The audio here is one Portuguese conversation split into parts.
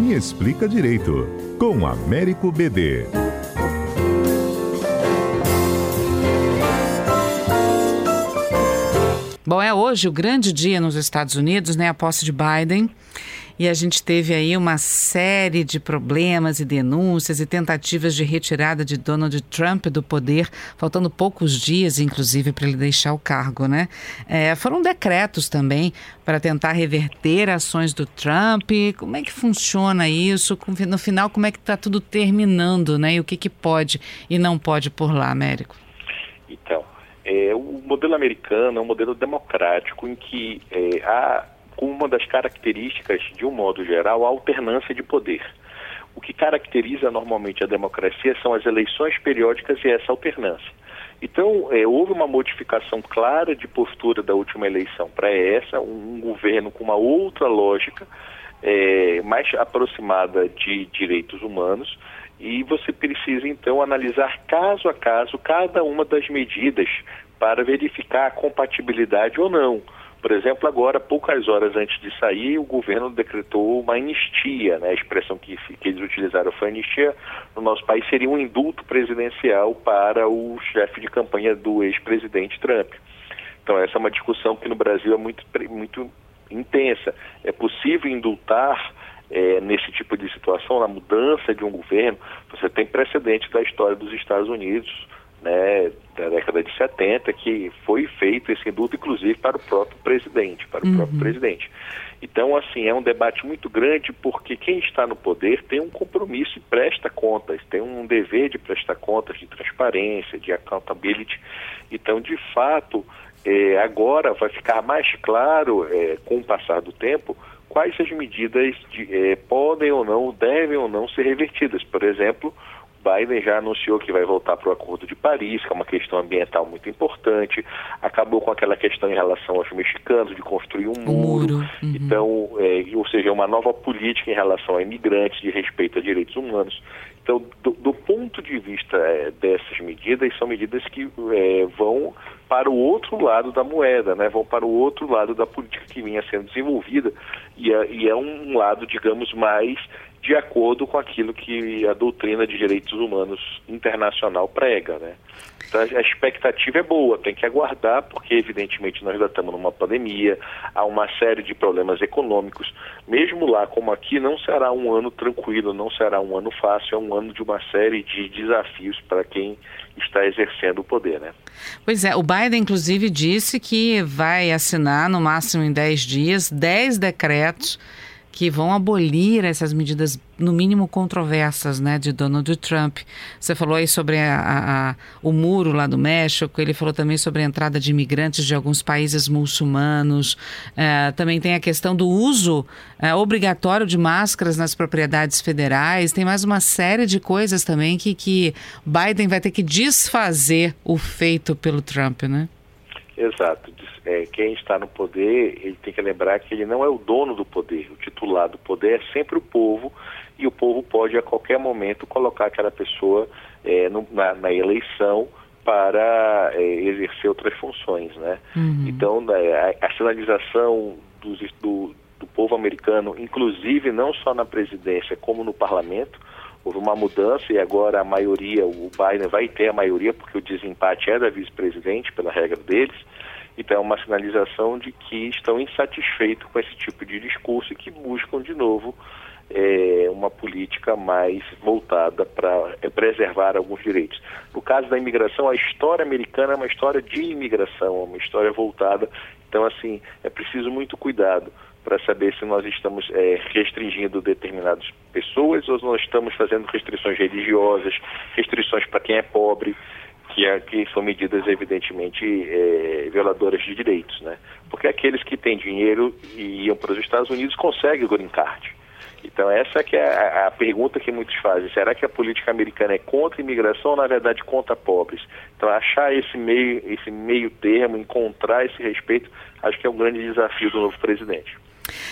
Me Explica Direito, com Américo BD. Bom, é hoje o grande dia nos Estados Unidos, né? A posse de Biden. E a gente teve aí uma série de problemas e denúncias e tentativas de retirada de Donald Trump do poder, faltando poucos dias, inclusive, para ele deixar o cargo, né? É, foram decretos também para tentar reverter ações do Trump. Como é que funciona isso? No final, como é que está tudo terminando, né? E o que, que pode e não pode por lá, Américo? Então, é, o modelo americano é um modelo democrático em que é, há como uma das características, de um modo geral, a alternância de poder. O que caracteriza normalmente a democracia são as eleições periódicas e essa alternância. Então, é, houve uma modificação clara de postura da última eleição para essa, um, um, governo com uma outra lógica, é, mais aproximada de direitos humanos, e você precisa então analisar caso a caso cada uma das medidas para verificar a compatibilidade ou não. Por exemplo, agora, poucas horas antes de sair, o governo decretou uma anistia, né? a expressão que, que eles utilizaram foi anistia, no nosso país seria um indulto presidencial para o chefe de campanha do ex-presidente Trump. Então, essa é uma discussão que no Brasil é muito, muito intensa. É possível indultar é, nesse tipo de situação, na mudança de um governo? Você tem precedente da história dos Estados Unidos, né, da década de 70, que foi feito esse indulto, inclusive, para o próprio presidente, para o uhum. próprio presidente. Então, assim, é um debate muito grande porque quem está no poder tem um compromisso e presta contas, tem um dever de prestar contas, de transparência, de accountability. Então, de fato, é, agora vai ficar mais claro, é, com o passar do tempo, quais as medidas de, é, podem ou não, devem ou não ser revertidas. Por exemplo, Biden já anunciou que vai voltar para o Acordo de Paris, que é uma questão ambiental muito importante. Acabou com aquela questão em relação aos mexicanos de construir um muro. muro. Uhum. Então, é, ou seja, uma nova política em relação a imigrantes de respeito a direitos humanos. Então, do, do ponto de vista é, dessas medidas, são medidas que é, vão para o outro lado da moeda, né? vão para o outro lado da política que vinha sendo desenvolvida e é, e é um lado, digamos, mais de acordo com aquilo que a doutrina de direitos humanos internacional prega, né? Então a expectativa é boa, tem que aguardar, porque evidentemente nós já estamos numa pandemia, há uma série de problemas econômicos. Mesmo lá como aqui, não será um ano tranquilo, não será um ano fácil, é um ano de uma série de desafios para quem está exercendo o poder, né? Pois é, o Biden inclusive disse que vai assinar no máximo em 10 dias 10 decretos que vão abolir essas medidas, no mínimo controversas, né, de Donald Trump. Você falou aí sobre a, a, o muro lá do México, ele falou também sobre a entrada de imigrantes de alguns países muçulmanos. É, também tem a questão do uso é, obrigatório de máscaras nas propriedades federais. Tem mais uma série de coisas também que, que Biden vai ter que desfazer o feito pelo Trump, né? Exato. É, quem está no poder, ele tem que lembrar que ele não é o dono do poder. O titular do poder é sempre o povo e o povo pode a qualquer momento colocar aquela pessoa é, no, na, na, eleição para é, exercer outras funções, né? Uhum. Então, né, a, a sinalização dos, do, do povo americano, inclusive não só na presidência como no parlamento, houve uma mudança e agora a maioria, o Biden vai ter a maioria, porque o desempate é da vice-presidente, pela regra deles. Então é uma sinalização de que estão insatisfeitos com esse tipo de discurso e que buscam de novo é, uma política mais voltada para é, preservar alguns direitos. No caso da imigração, a história americana é uma história de imigração, é uma história voltada. Então, assim, é preciso muito cuidado para saber se nós estamos é, restringindo determinadas pessoas ou nós estamos fazendo restrições religiosas, restrições para quem é pobre, que, é, que são medidas evidentemente é, violadoras de direitos, né? Porque aqueles que têm dinheiro e iam para os Estados Unidos conseguem o green card. Então essa que é a, a, pergunta que muitos fazem. Será que a política americana é contra a imigração ou na verdade contra pobres? Então achar esse meio, esse meio termo, encontrar esse respeito, acho que é um grande desafio do novo presidente.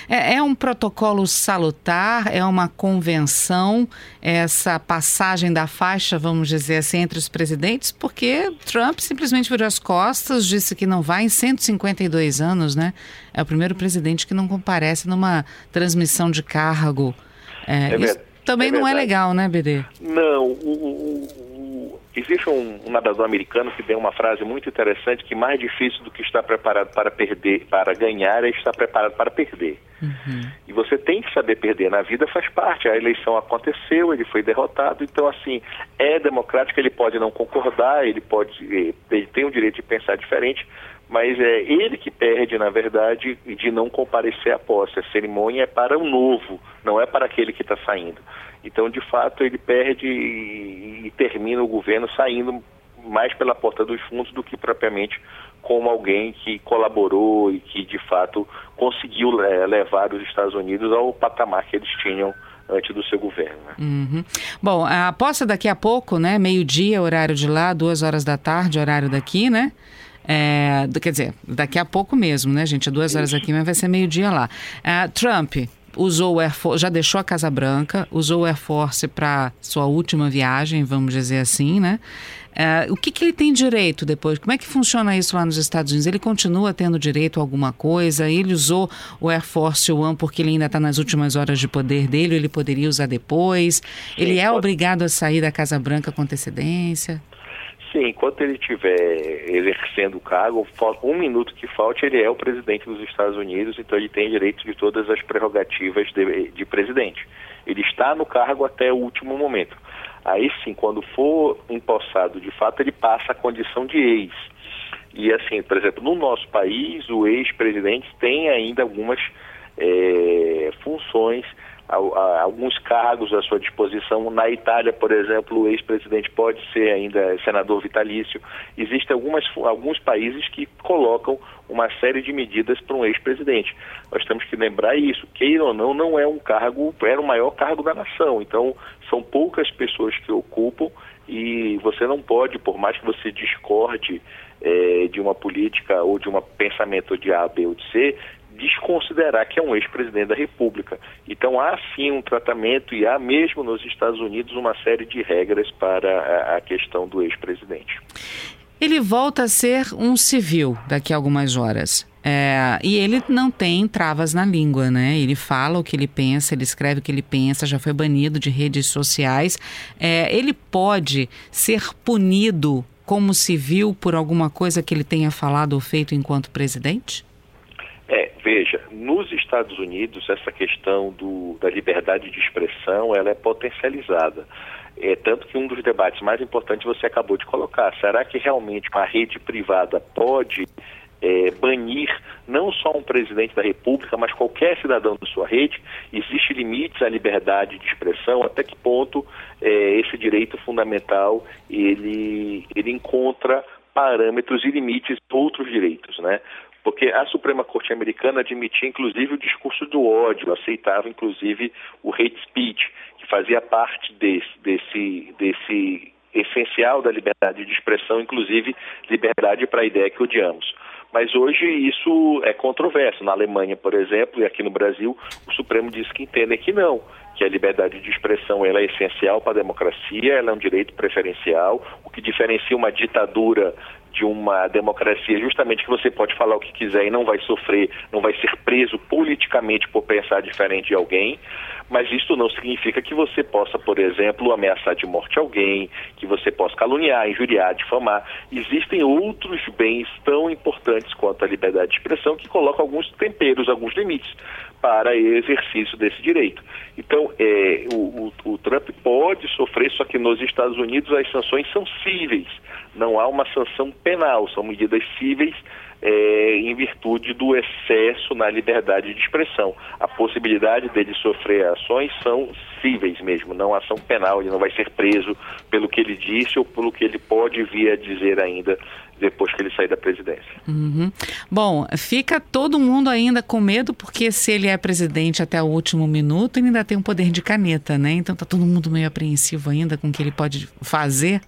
É, é, um protocolo salutar, é uma convenção, essa passagem da faixa, vamos dizer assim, entre os presidentes, porque Trump simplesmente virou as costas, disse que não vai em 152 anos, né? É o primeiro presidente que não comparece numa transmissão de cargo É, é isso também é não é legal, né, BD? Não, o, o, existe um, um, nadador americano que tem uma frase muito interessante que mais difícil do que estar preparado para perder, para ganhar, é estar preparado para perder. Uhum. E você tem que saber perder. Na vida faz parte. A eleição aconteceu, ele foi derrotado. Então, assim, é democrático. Ele pode não concordar, ele pode, eh, ele tem o direito de pensar diferente, mas é ele que perde, na verdade, de não comparecer à posse. A cerimônia é para o novo, não é para aquele que está saindo. Então, de fato, ele perde e, termina o governo saindo mais pela porta dos fundos do que propriamente como alguém que colaborou e que, de fato, conseguiu é, levar os Estados Unidos ao patamar que eles tinham antes do seu governo. Né? Uhum. Bom, a posse daqui a pouco, né? Meio-dia, horário de lá, duas horas da tarde, horário daqui, né? É, quer dizer, daqui a pouco mesmo, né, gente? É duas horas aqui, mas vai ser meio-dia lá. Uh, Trump usou o Air Force, já deixou a Casa Branca, usou o Air Force para sua última viagem, vamos dizer assim, né? Uh, o que, que ele tem direito depois? Como é que funciona isso lá nos Estados Unidos? Ele continua tendo direito a alguma coisa? Ele usou o Air Force One porque ele ainda está nas últimas horas de poder dele, ele poderia usar depois? Ele é obrigado a sair da Casa Branca com antecedência? Sim, enquanto ele estiver exercendo o cargo, um minuto que falte, ele é o presidente dos Estados Unidos, então ele tem direito de todas as prerrogativas de, de presidente. Ele está no cargo até o último momento. Aí sim, quando for empossado, de fato, ele passa a condição de ex. E assim, por exemplo, no nosso país, o ex-presidente tem ainda algumas é, funções alguns cargos à sua disposição. Na Itália, por exemplo, o ex-presidente pode ser ainda senador vitalício. Existem algumas, alguns países que colocam uma série de medidas para um ex-presidente. Nós temos que lembrar isso, queira ou não, não é um cargo, era o maior cargo da nação. Então, são poucas pessoas que ocupam e você não pode, por mais que você discorde é, de uma política ou de um pensamento de A, B ou de C, desconsiderar que é um ex-presidente da República. Então há sim um tratamento e há mesmo nos Estados Unidos uma série de regras para a, questão do ex-presidente. Ele volta a ser um civil daqui a algumas horas. É, e ele não tem travas na língua, né? Ele fala o que ele pensa, ele escreve o que ele pensa, já foi banido de redes sociais. É, ele pode ser punido como civil por alguma coisa que ele tenha falado ou feito enquanto presidente? Veja, nos Estados Unidos essa questão do, da liberdade de expressão ela é potencializada. É, tanto que um dos debates mais importantes você acabou de colocar. Será que realmente uma rede privada pode é, banir não só um presidente da República, mas qualquer cidadão da sua rede? Existem limites à liberdade de expressão? Até que ponto é, esse direito fundamental ele, ele encontra parâmetros e limites outros direitos, né? Porque a Suprema Corte Americana admitia inclusive o discurso do ódio, aceitava inclusive o hate speech, que fazia parte desse, desse, desse essencial da liberdade de expressão, inclusive liberdade para a ideia que odiamos. Mas hoje isso é controverso. Na Alemanha, por exemplo, e aqui no Brasil, o Supremo diz que entende que não, que a liberdade de expressão ela é essencial para a democracia, ela é um direito preferencial. O que diferencia uma ditadura de uma democracia justamente que você pode falar o que quiser e não vai sofrer, não vai ser preso politicamente por pensar diferente de alguém, mas isso não significa que você possa, por exemplo, ameaçar de morte alguém, que você possa caluniar, injuriar, difamar. Existem outros bens tão importantes quanto a liberdade de expressão que colocam alguns temperos, alguns limites para exercício desse direito. Então, é, o, o, o Trump pode sofrer, só que nos Estados Unidos as sanções são cíveis, não há uma sanção penal, são medidas cíveis é, em virtude do excesso na liberdade de expressão. A possibilidade dele sofrer ações são cíveis mesmo, não ação penal. Ele não vai ser preso pelo que ele disse ou pelo que ele pode vir a dizer ainda depois que ele sair da presidência. Uhum. Bom, fica todo mundo ainda com medo, porque se ele é presidente até o último minuto, ele ainda tem um poder de caneta, né? Então tá todo mundo meio apreensivo ainda com o que ele pode fazer.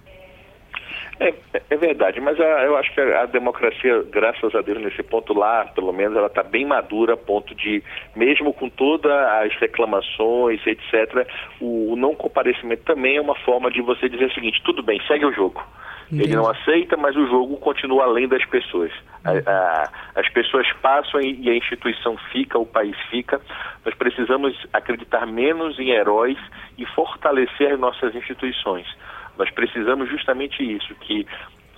É, é verdade, mas a, eu acho que a, a, democracia, graças a Deus, nesse ponto lá, pelo menos, ela está bem madura a ponto de, mesmo com todas as reclamações, etc., o, o não comparecimento também é uma forma de você dizer o seguinte: tudo bem, segue o jogo. Entendi. Ele não aceita, mas o jogo continua além das pessoas. A, a, as pessoas passam e a instituição fica, o país fica. Nós precisamos acreditar menos em heróis e fortalecer nossas instituições. Nós precisamos justamente isso, que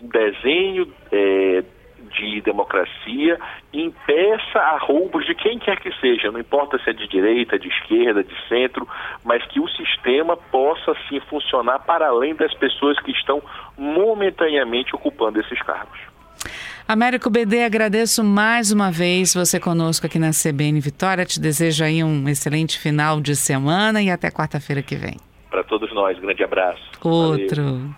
o desenho é, de democracia impeça a roubos de quem quer que seja, não importa se é de direita, de esquerda, de centro, mas que o sistema possa sim funcionar para além das pessoas que estão momentaneamente ocupando esses cargos. Américo BD, agradeço mais uma vez você conosco aqui na CBN Vitória. Te desejo aí um excelente final de semana e até quarta-feira que vem. Para todos nós, grande abraço. Outro. Valeu.